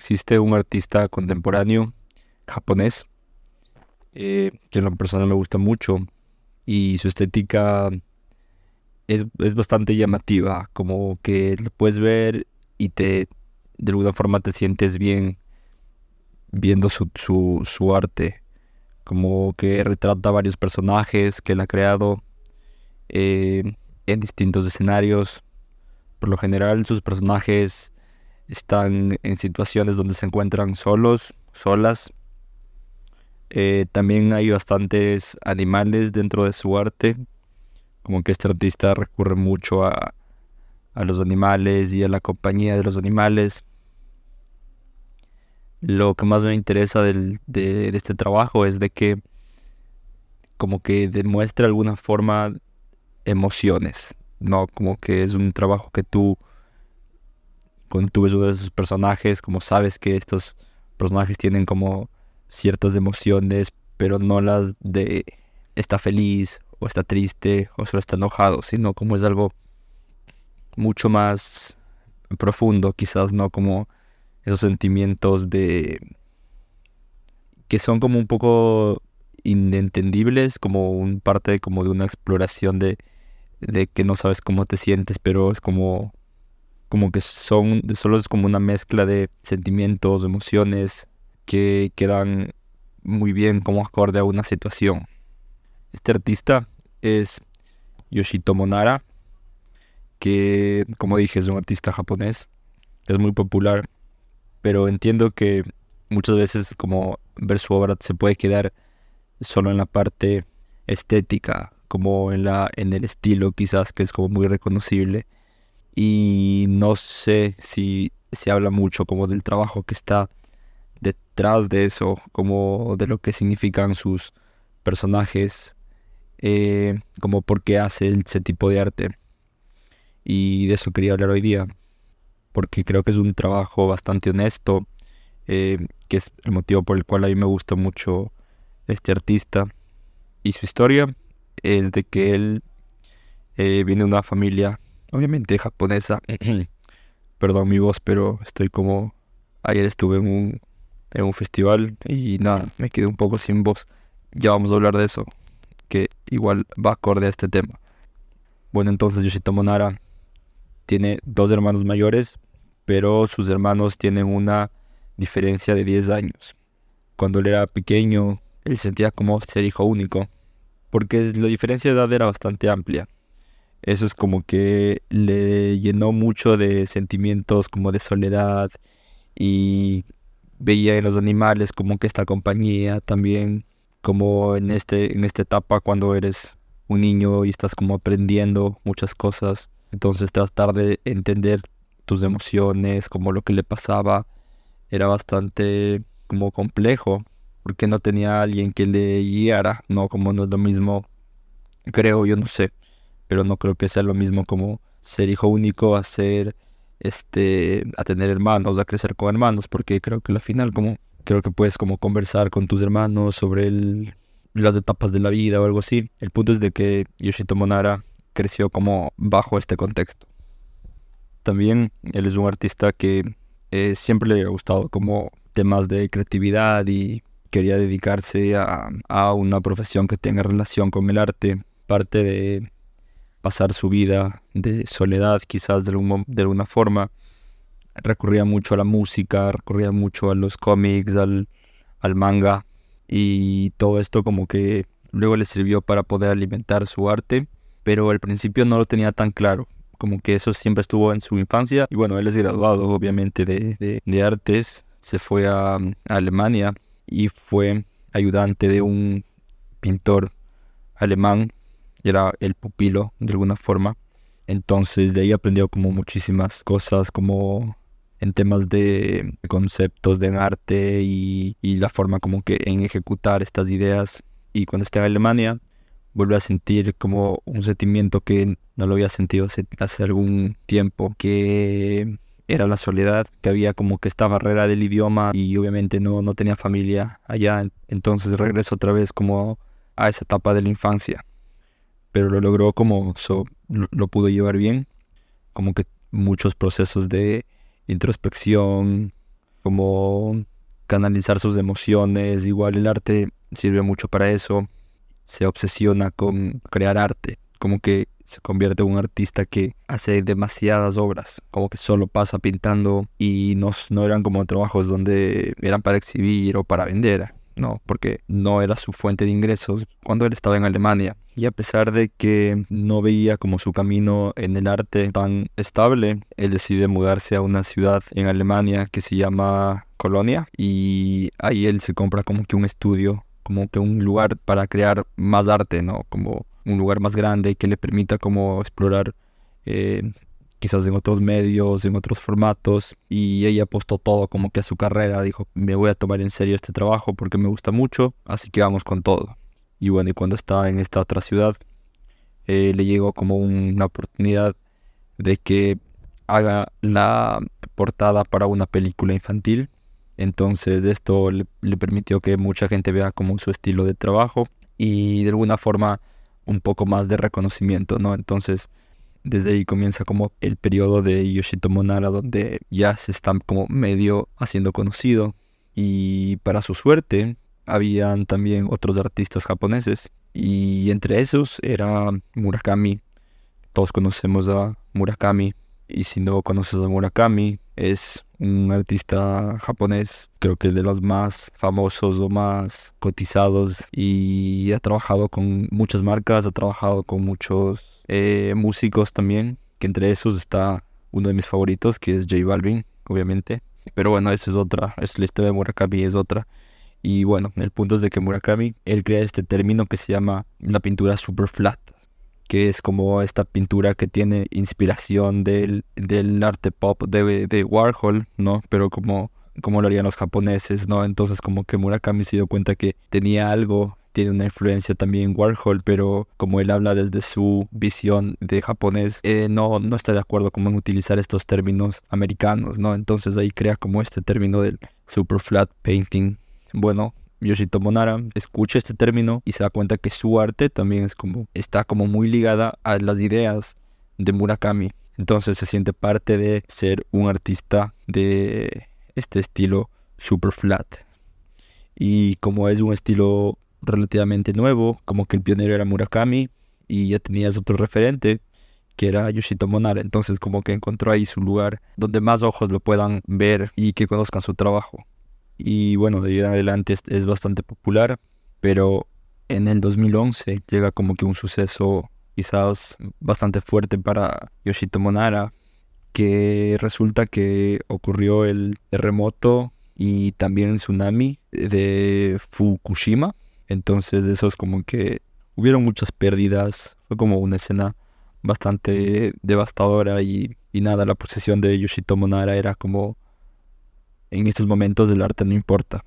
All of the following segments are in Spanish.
existe un artista contemporáneo japonés eh, que en lo personal me gusta mucho y su estética es, bastante llamativa, como que lo puedes ver y te de alguna forma te sientes bien viendo su, su, arte, como que retrata varios personajes que él ha creado eh, en distintos escenarios. Por lo general sus personajes están en situaciones donde se encuentran solos, solas. Eh, también hay bastantes animales dentro de su arte, como que este artista recurre mucho a, a los animales y a la compañía de los animales. Lo que más me interesa de, de, este trabajo es de que como que demuestra alguna forma emociones, ¿no? Como que es un trabajo que tú cuando tú ves uno de esos personajes, como sabes que estos personajes tienen como ciertas emociones, pero no las de está feliz o está triste o solo está enojado, sino como es algo mucho más profundo, quizás no como esos sentimientos de que son como un poco inentendibles, como un parte como de una exploración de, de que no sabes cómo te sientes, pero es como como que son, solo es como una mezcla de sentimientos, emociones que quedan muy bien como acorde a una situación. Este artista es Yoshitomo Nara, que como dije es un artista japonés, es muy popular, pero entiendo que muchas veces como ver su obra se puede quedar solo en la parte estética, como en la en el estilo quizás que es como muy reconocible y no sé si se habla mucho como del trabajo que está detrás de eso, como de lo que significan sus personajes, eh, como por qué hace ese tipo de arte. Y de eso quería hablar hoy día, porque creo que es un trabajo bastante honesto, eh, que es el motivo por el cual a mí me gusta mucho este artista. Y su historia es de que él eh, viene de una familia obviamente japonesa. Perdón mi voz, pero estoy como... Ayer estuve en un, en un festival y nada, me quedé un poco sin voz. Ya vamos a hablar de eso, que igual va acorde a este tema. Bueno, entonces Yoshitomo Nara tiene dos hermanos mayores, pero sus hermanos tienen una diferencia de 10 años. Cuando él era pequeño, él sentía como ser hijo único, porque la diferencia de edad era bastante amplia eso es como que le llenó mucho de sentimientos como de soledad y veía en los animales como que esta compañía también como en este en esta etapa cuando eres un niño y estás como aprendiendo muchas cosas. Entonces tratar de entender tus emociones como lo que le pasaba era bastante como complejo porque no tenía alguien que le guiara no como no es lo mismo creo yo no sé pero no creo que sea lo mismo como ser hijo único a ser este a tener hermanos, a crecer con hermanos, porque creo que al final como creo que puedes como conversar con tus hermanos sobre las etapas de la vida o algo así. El punto es de que Yoshito Monara creció como bajo este contexto. También él es un artista que eh, siempre le ha gustado como temas de creatividad y quería dedicarse a, a una profesión que tenga relación con el arte. Parte de pasar su vida de soledad quizás de, de alguna forma. Recurría mucho a la música, recurría mucho a los cómics, al, manga y todo esto como que luego le sirvió para poder alimentar su arte, pero al principio no lo tenía tan claro, como que eso siempre estuvo en su infancia. Y bueno, él es graduado obviamente de, de, artes, se fue a Alemania y fue ayudante de un pintor alemán era el pupilo de alguna forma. Entonces de ahí aprendió como muchísimas cosas, como en temas de conceptos de arte y, la forma como que en ejecutar estas ideas. Y cuando está en Alemania, vuelve a sentir como un sentimiento que no lo había sentido hace, algún tiempo, que era la soledad, que había como que esta barrera del idioma y obviamente no, no tenía familia allá. Entonces regreso otra vez como a esa etapa de la infancia pero lo logró como lo, pudo llevar bien, como que muchos procesos de introspección, como canalizar sus emociones, igual el arte sirve mucho para eso, se obsesiona con crear arte, como que se convierte en un artista que hace demasiadas obras, como que solo pasa pintando y no, no eran como trabajos donde eran para exhibir o para vender, no, porque no era su fuente de ingresos cuando él estaba en Alemania. Y a pesar de que no veía como su camino en el arte tan estable, él decide mudarse a una ciudad en Alemania que se llama Colonia y ahí él se compra como que un estudio, como que un lugar para crear más arte, ¿no? Como un lugar más grande que le permita como explorar eh, quizás en otros medios, en otros formatos, y ella apostó todo como que a su carrera, dijo, me voy a tomar en serio este trabajo porque me gusta mucho, así que vamos con todo. Y bueno, y cuando estaba en esta otra ciudad, eh, le llegó como una oportunidad de que haga la portada para una película infantil. Entonces esto le, le permitió que mucha gente vea como su estilo de trabajo y de alguna forma un poco más de reconocimiento, ¿no? Entonces desde ahí comienza como el periodo de Yoshitomo Nara donde ya se está como medio haciendo conocido y para su suerte habían también otros artistas japoneses y entre esos era Murakami. Todos conocemos a Murakami y si no conoces a Murakami es un artista japonés, creo que es de los más famosos o más cotizados y ha trabajado con muchas marcas, ha trabajado con muchos eh, músicos también, que entre esos está uno de mis favoritos, que es J Balvin, obviamente. Pero bueno, esa es otra, es la historia de Murakami, es otra. Y bueno, el punto es de que Murakami, él crea este término que se llama la pintura super flat, que es como esta pintura que tiene inspiración del, del arte pop de, de Warhol, ¿no? Pero como, como lo harían los japoneses, ¿no? Entonces como que Murakami se dio cuenta que tenía algo tiene una influencia también Warhol, pero como él habla desde su visión de japonés, eh, no, no está de acuerdo como en utilizar estos términos americanos, ¿no? Entonces ahí crea como este término del super flat painting. Bueno, Yoshitomo Nara escucha este término y se da cuenta que su arte también es como está como muy ligada a las ideas de Murakami. Entonces se siente parte de ser un artista de este estilo super flat. Y como es un estilo relativamente nuevo, como que el pionero era Murakami y ya tenías otro referente que era Yoshitomo Nara, entonces como que encontró ahí su lugar donde más ojos lo puedan ver y que conozcan su trabajo. Y bueno, de ahí en adelante es, bastante popular, pero en el 2011 llega como que un suceso quizás bastante fuerte para Yoshitomo Nara, que resulta que ocurrió el terremoto y también el tsunami de Fukushima, entonces eso es como que hubieron muchas pérdidas, fue como una escena bastante devastadora y, nada, la posesión de Yoshitomo Nara era como en estos momentos el arte no importa,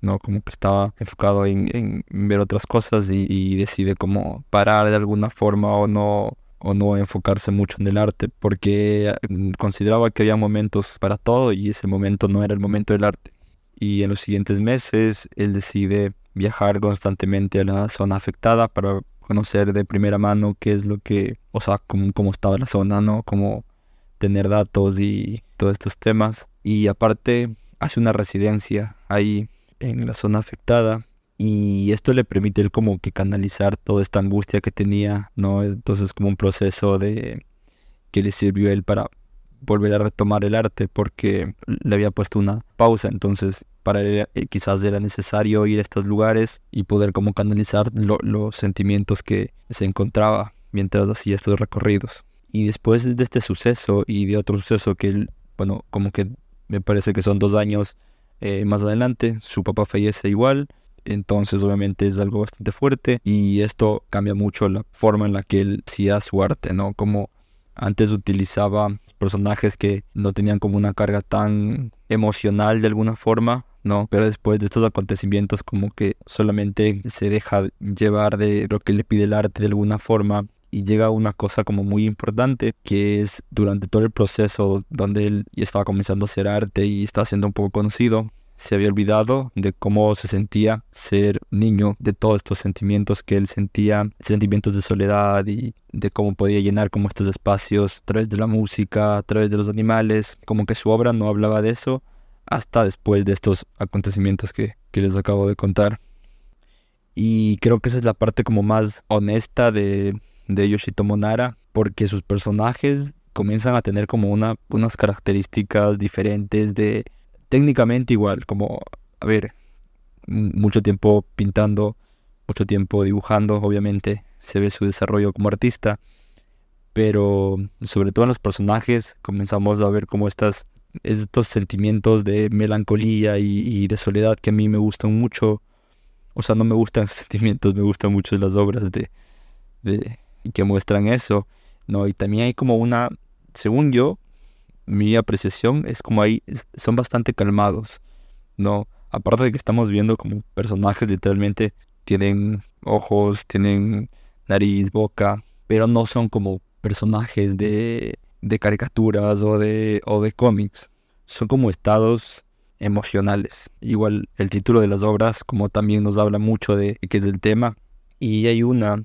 ¿no? Como que estaba enfocado en, ver otras cosas y, decide como parar de alguna forma o no o no enfocarse mucho en el arte porque consideraba que había momentos para todo y ese momento no era el momento del arte. Y en los siguientes meses él decide viajar constantemente a la zona afectada para conocer de primera mano qué es lo que, o sea, cómo, cómo estaba la zona, ¿no? Cómo tener datos y todos estos temas. Y aparte hace una residencia ahí en la zona afectada y esto le permite él como que canalizar toda esta angustia que tenía, ¿no? Entonces como un proceso de que le sirvió a él para volver a retomar el arte porque le había puesto una pausa, entonces para él eh, quizás era necesario ir a estos lugares y poder como canalizar los sentimientos que se encontraba mientras hacía estos recorridos. Y después de este suceso y de otro suceso que, bueno, como que me parece que son dos años eh, más adelante, su papá fallece igual, entonces obviamente es algo bastante fuerte y esto cambia mucho la forma en la que él hacía su arte, ¿no? Como antes utilizaba personajes que no tenían como una carga tan emocional de alguna forma ¿no? Pero después de estos acontecimientos como que solamente se deja llevar de lo que le pide el arte de alguna forma y llega una cosa como muy importante que es durante todo el proceso donde él estaba comenzando a hacer arte y estaba siendo un poco conocido se había olvidado de cómo se sentía ser niño, de todos estos sentimientos que él sentía, sentimientos de soledad y de cómo podía llenar como estos espacios a través de la música, a través de los animales, como que su obra no hablaba de eso, hasta después de estos acontecimientos que, que les acabo de contar. Y creo que esa es la parte como más honesta de, de Yoshitomo Nara, porque sus personajes comienzan a tener como una, unas características diferentes de técnicamente igual, como, a ver, mucho tiempo pintando, mucho tiempo dibujando, obviamente se ve su desarrollo como artista, pero sobre todo en los personajes comenzamos a ver como estas, estos sentimientos de melancolía y, de soledad que a mí me gustan mucho. O sea, no me gustan sentimientos, me gustan mucho las obras de que muestran eso. No, y también hay como una, según yo, mi apreciación es como ahí son bastante calmados. No, aparte de que estamos viendo como personajes literalmente tienen ojos, tienen nariz, boca, pero no son como personajes de, de caricaturas o de, o de cómics. Son como estados emocionales. Igual el título de las obras como también nos habla mucho de qué es el tema. Y hay una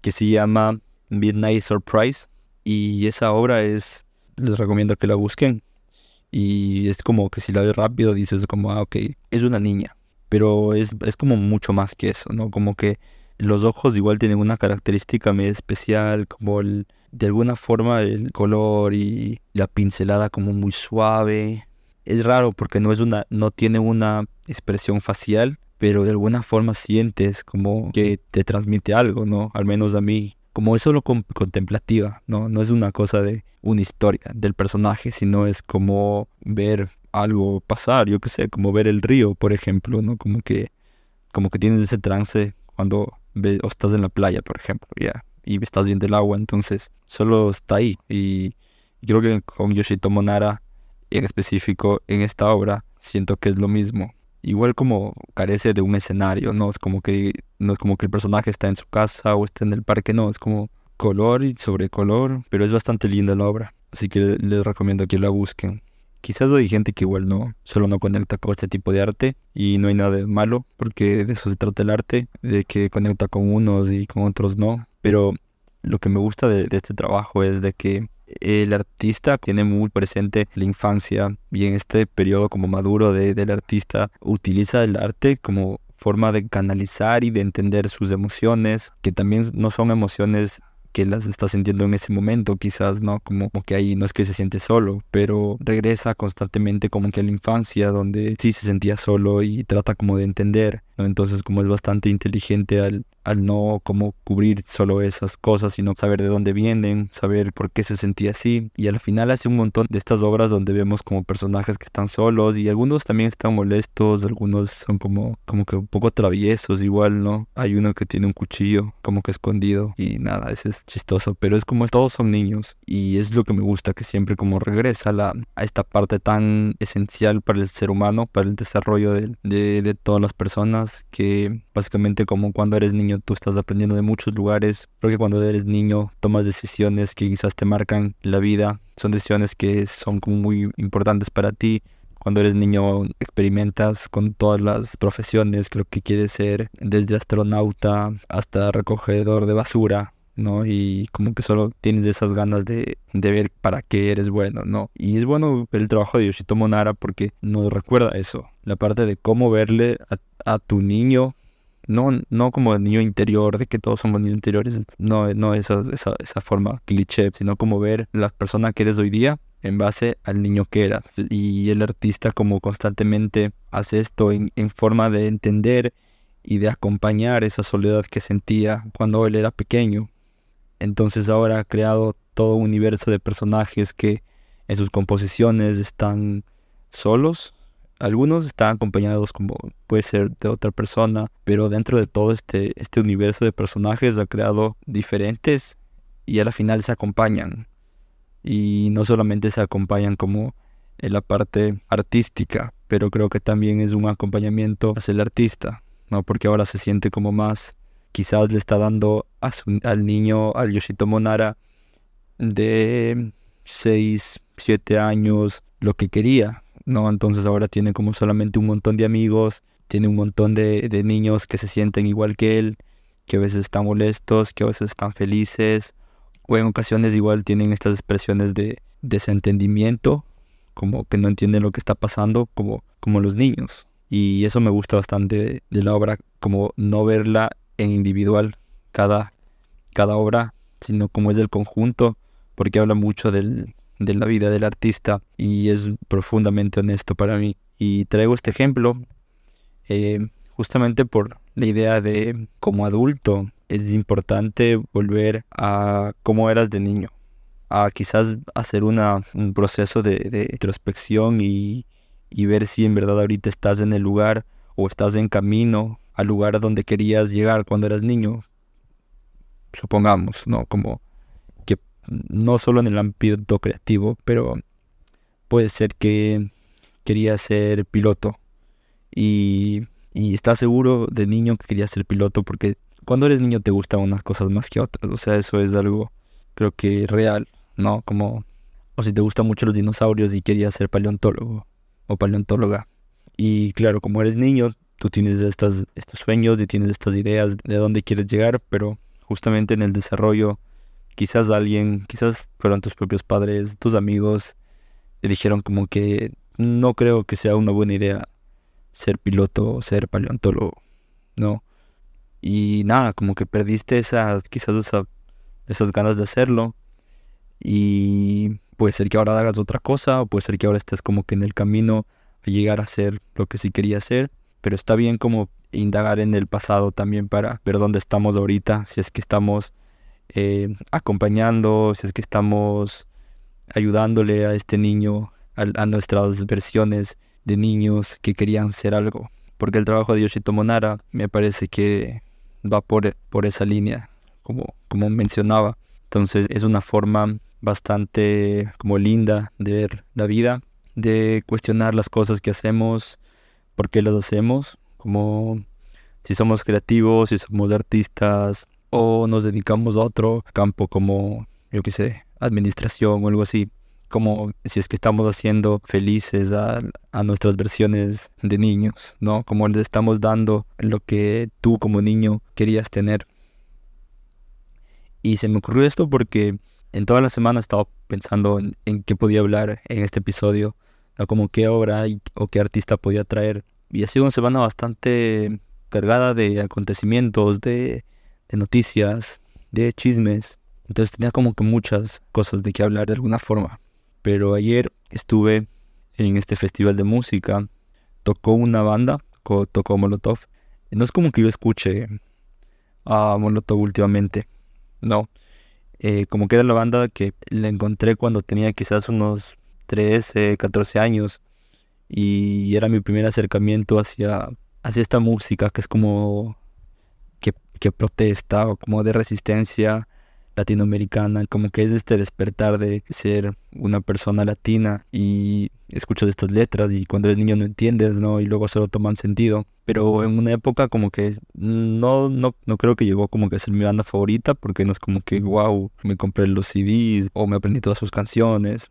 que se llama Midnight Surprise y esa obra es, les recomiendo que la busquen. Y es como que si la ves rápido dices como, ah, ok, es una niña. Pero es, es como mucho más que eso, ¿no? Como que los ojos igual tienen una característica medio especial, como el, de alguna forma el color y la pincelada como muy suave. Es raro porque no es una, no tiene una expresión facial, pero de alguna forma sientes como que te transmite algo, ¿no? Al menos a mí, como es solo contemplativa, ¿no? No es una cosa de una historia del personaje, sino es como ver algo pasar, yo qué sé, como ver el río, por ejemplo, ¿no? Como que, como que tienes ese trance cuando o estás en la playa, por ejemplo, ya, y estás viendo el agua, entonces solo está ahí. Y, creo que con Yoshitomo Nara, en específico en esta obra, siento que es lo mismo. Igual como carece de un escenario, no es como que no es como que el personaje está en su casa o está en el parque, no, es como color y sobre color, pero es bastante linda la obra, así que les recomiendo que la busquen. Quizás hay gente que igual no, solo no conecta con este tipo de arte y no hay nada de malo porque de eso se trata el arte, de que conecta con unos y con otros no. Pero lo que me gusta de, este trabajo es de que el artista tiene muy presente la infancia y en este periodo como maduro de, del artista utiliza el arte como forma de canalizar y de entender sus emociones, que también no son emociones que las está sintiendo en ese momento, quizás, ¿no? Como, que ahí no es que se siente solo, pero regresa constantemente como que a la infancia, donde sí se sentía solo y trata como de entender, Entonces como es bastante inteligente al, al no como cubrir solo esas cosas, sino saber de dónde vienen, saber por qué se sentía así. Y al final hace un montón de estas obras donde vemos como personajes que están solos y algunos también están molestos, algunos son como, como que un poco traviesos igual, ¿no? Hay uno que tiene un cuchillo como que escondido y nada, ese es chistoso, pero es como todos son niños y es lo que me gusta, que siempre como regresa la, a esta parte tan esencial para el ser humano, para el desarrollo de, de, de todas las personas, que básicamente como cuando eres niño tú estás aprendiendo de muchos lugares, porque cuando eres niño tomas decisiones que quizás te marcan la vida, son decisiones que son como muy importantes para ti. Cuando eres niño experimentas con todas las profesiones, creo que quieres ser desde astronauta hasta recogedor de basura, ¿no? Y como que solo tienes esas ganas de, de, ver para qué eres bueno, ¿no? Y es bueno el trabajo de Yoshitomo Nara porque nos recuerda eso, la parte de cómo verle a, tu niño no, no como niño interior, de que todos somos niños interiores, no, no esa, esa, esa forma cliché, sino como ver la persona que eres hoy día en base al niño que eras. Y el artista como constantemente hace esto en forma de entender y de acompañar esa soledad que sentía cuando él era pequeño. Entonces ahora ha creado todo un universo de personajes que en sus composiciones están solos, algunos están acompañados como puede ser de otra persona, pero dentro de todo este, este universo de personajes ha creado diferentes y a la final se acompañan. Y no solamente se acompañan como en la parte artística, pero creo que también es un acompañamiento hacia el artista, ¿no? Porque ahora se siente como más, quizás le está dando al niño, al Yoshitomo Nara, de 6, 7 años, lo que quería, ¿no? Entonces ahora tiene como solamente un montón de amigos, tiene un montón de, de niños que se sienten igual que él, que a veces están molestos, que a veces están felices, o en ocasiones igual tienen estas expresiones de desentendimiento como que no entienden lo que está pasando, como, como los niños. Y eso me gusta bastante de, la obra, como no verla en individual cada, cada obra, sino como es del conjunto, porque habla mucho del, de la vida del artista y es profundamente honesto para mí. Y traigo este ejemplo eh, justamente por la idea de como adulto es importante volver a cómo eras de niño, a quizás hacer una, un proceso de, de introspección y, y ver si en verdad ahorita estás en el lugar o estás en camino al lugar a donde querías llegar cuando eras niño. Supongamos, ¿no? Como que no solo en el ámbito creativo, pero puede ser que querías ser piloto y, y estás seguro de niño que querías ser piloto porque cuando eres niño te gustan unas cosas más que otras. O sea, eso es algo creo que real, ¿no? Como, o si te gustan mucho los dinosaurios y querías ser paleontólogo o paleontóloga. Y claro, como eres niño, tú tienes estas, estos sueños y tienes estas ideas de dónde quieres llegar, pero justamente en el desarrollo, quizás alguien, quizás fueron tus propios padres, tus amigos, te dijeron como que no creo que sea una buena idea ser piloto o ser paleontólogo, ¿no? Y nada, como que perdiste esas, quizás esas ganas de hacerlo. Y puede ser que ahora hagas otra cosa, o puede ser que ahora estés como que en el camino a llegar a hacer lo que sí quería hacer. Pero está bien como indagar en el pasado también para ver dónde estamos ahorita, si es que estamos eh, acompañando, si es que estamos ayudándole a este niño, a, nuestras versiones de niños que querían ser algo. Porque el trabajo de Yoshito Monara me parece que va por, por esa línea, como, como mencionaba. Entonces es una forma bastante como linda de ver la vida, de cuestionar las cosas que hacemos, por qué las hacemos, como si somos creativos, si somos artistas o nos dedicamos a otro campo como, yo qué sé, administración o algo así como si es que estamos haciendo felices a, nuestras versiones de niños, ¿no? Como les estamos dando lo que tú como niño querías tener. Y se me ocurrió esto porque en toda la semana estaba pensando en, qué podía hablar en este episodio, como qué obra o qué artista podía traer. Y ha sido una semana bastante cargada de acontecimientos, de, noticias, de chismes. Entonces tenía como que muchas cosas de qué hablar de alguna forma. Pero ayer estuve en este festival de música, tocó una banda, tocó, Molotov. No es como que yo escuche a Molotov últimamente, no. Eh, como que era la banda que la encontré cuando tenía quizás unos 13, 14 años y era mi primer acercamiento hacia, hacia esta música que es como que, que protesta o como de resistencia latinoamericana, como que es este despertar de ser una persona latina y escuchas estas letras y cuando eres niño no entiendes, ¿no? Y luego solo toman sentido. Pero en una época como que no, no, no creo que llegó como que a ser mi banda favorita porque no es como que, wow, me compré los CDs o me aprendí todas sus canciones,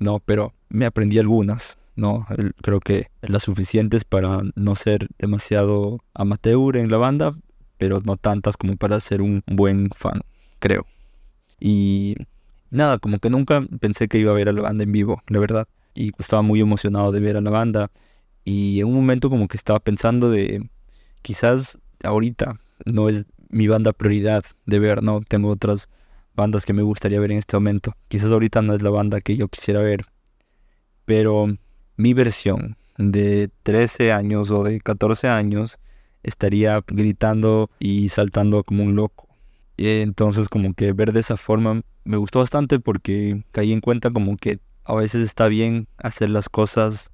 no, pero me aprendí algunas. No, creo que las suficientes para no ser demasiado amateur en la banda, pero no tantas como para ser un buen fan, creo. Y nada, como que nunca pensé que iba a ver a la banda en vivo, la verdad. Y estaba muy emocionado de ver a la banda. Y en un momento como que estaba pensando de, quizás ahorita no es mi banda prioridad de ver, ¿no? Tengo otras bandas que me gustaría ver en este momento. Quizás ahorita no es la banda que yo quisiera ver. Pero mi versión de 13 años o de 14 años estaría gritando y saltando como un loco entonces como que ver de esa forma me gustó bastante porque caí en cuenta como que a veces está bien hacer las cosas,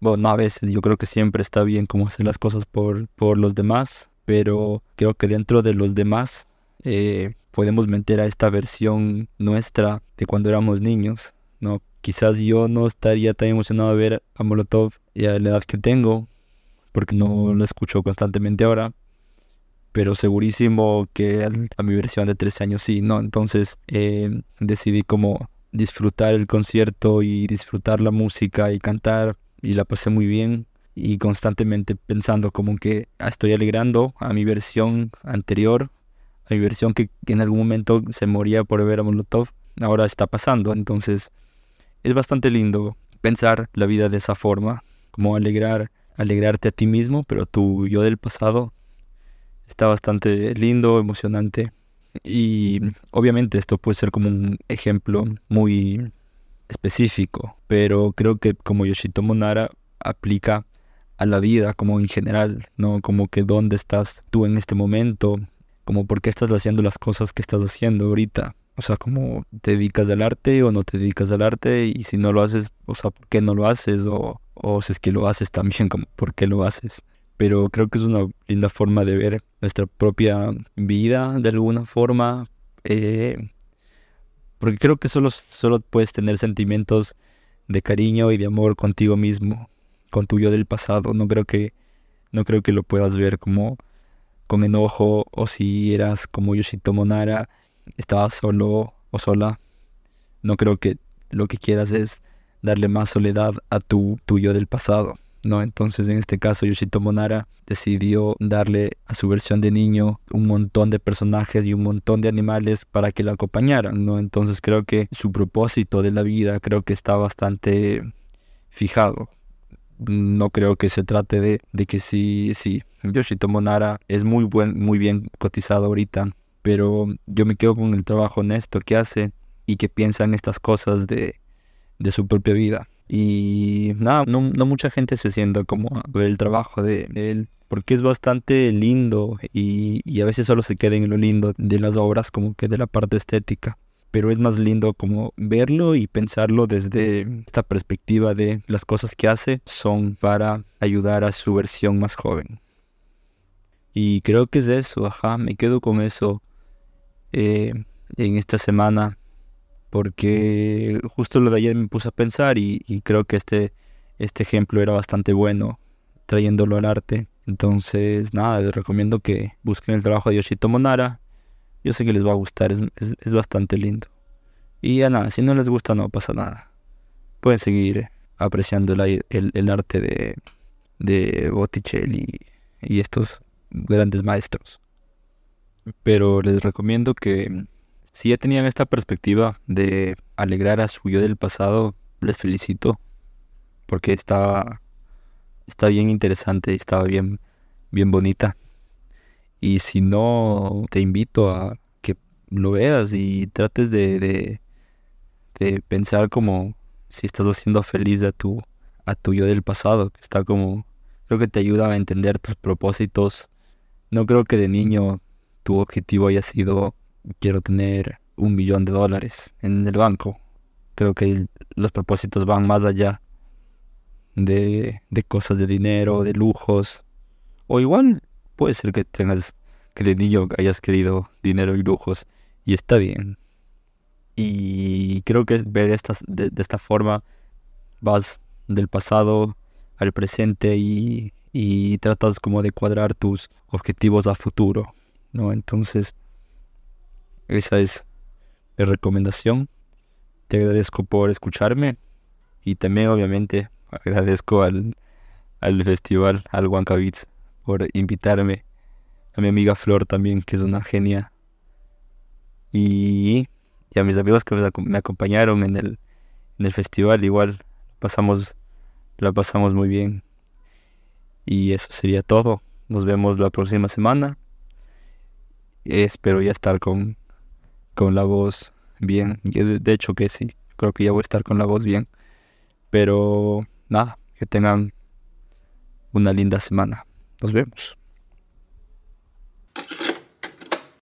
bueno, no a veces, yo creo que siempre está bien como hacer las cosas por, por los demás, pero creo que dentro de los demás eh, podemos meter a esta versión nuestra de cuando éramos niños, ¿no? Quizás yo no estaría tan emocionado de ver a Molotov y a la edad que tengo, porque no lo escucho constantemente ahora, pero segurísimo que a mi versión de 13 años sí, ¿no? Entonces eh, decidí como disfrutar el concierto y disfrutar la música y cantar y la pasé muy bien y constantemente pensando como que estoy alegrando a mi versión anterior, a mi versión que, en algún momento se moría por ver a Molotov, ahora está pasando, entonces es bastante lindo pensar la vida de esa forma, como alegrar, alegrarte a ti mismo, pero tu yo del pasado está bastante lindo, emocionante. Y obviamente esto puede ser como un ejemplo muy específico, pero creo que como Yoshitomo Nara aplica a la vida como en general, ¿no? Como que dónde estás tú en este momento, como por qué estás haciendo las cosas que estás haciendo ahorita. O sea, como te dedicas al arte o no te dedicas al arte y si no lo haces, o sea, ¿por qué no lo haces? O, o si es que lo haces también, como ¿por qué lo haces? Pero creo que es una linda forma de ver nuestra propia vida de alguna forma. Eh, porque creo que solo, solo puedes tener sentimientos de cariño y de amor contigo mismo, con tu yo del pasado. No creo que, no creo que lo puedas ver como con enojo o si eras como Yoshitomo Nara, estabas solo o sola. No creo que lo que quieras es darle más soledad a tu, tu yo del pasado. ¿no? Entonces, en este caso, Yoshitomo Nara decidió darle a su versión de niño un montón de personajes y un montón de animales para que la acompañaran, ¿no? Entonces, creo que su propósito de la vida creo que está bastante fijado. No creo que se trate de, de que sí, sí, Yoshitomo Nara es muy, buen, muy bien cotizado ahorita, pero yo me quedo con el trabajo honesto que hace y que piensa en estas cosas de, de su propia vida. Y nada, no, mucha gente se sienta como a el trabajo de, él, porque es bastante lindo y, a veces solo se queda en lo lindo de las obras como que de la parte estética. Pero es más lindo como verlo y pensarlo desde esta perspectiva de las cosas que hace son para ayudar a su versión más joven. Y creo que es eso, ajá, me quedo con eso eh, en esta semana porque justo lo de ayer me puse a pensar y, creo que este, este ejemplo era bastante bueno trayéndolo al arte. Entonces, nada, les recomiendo que busquen el trabajo de Yoshitomo Nara. Yo sé que les va a gustar, es, es, bastante lindo. Y ya nada, si no les gusta no pasa nada. Pueden seguir apreciando el, el, arte de, de Botticelli y estos grandes maestros. Pero les recomiendo que si ya tenían esta perspectiva de alegrar a su yo del pasado, les felicito porque está, está bien interesante, estaba bien, bien bonita. Y si no, te invito a que lo veas y trates de, de, pensar como si estás haciendo feliz a tu, a tu yo del pasado, que está como, creo que te ayuda a entender tus propósitos. No creo que de niño tu objetivo haya sido quiero tener un millón de dólares en el banco. Creo que los propósitos van más allá de, de cosas de dinero, de lujos. O igual puede ser que tengas, que de niño hayas querido dinero y lujos. Y está bien. Y creo que ver de esta forma vas del pasado al presente y, y tratas como de cuadrar tus objetivos a futuro, ¿no? Entonces, esa es mi recomendación. Te agradezco por escucharme y también obviamente agradezco al, al festival, al Huanca Beats, por invitarme. A mi amiga Flor también, que es una genia. Y, y a mis amigos que me acompañaron en el, en el festival, igual pasamos, la pasamos muy bien. Y eso sería todo. Nos vemos la próxima semana. Espero ya estar con con la voz bien. De hecho que sí, creo que ya voy a estar con la voz bien. Pero nada, que tengan una linda semana. Nos vemos.